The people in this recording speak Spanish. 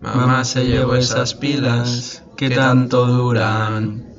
Mamá se llevó esas pilas que tanto duran.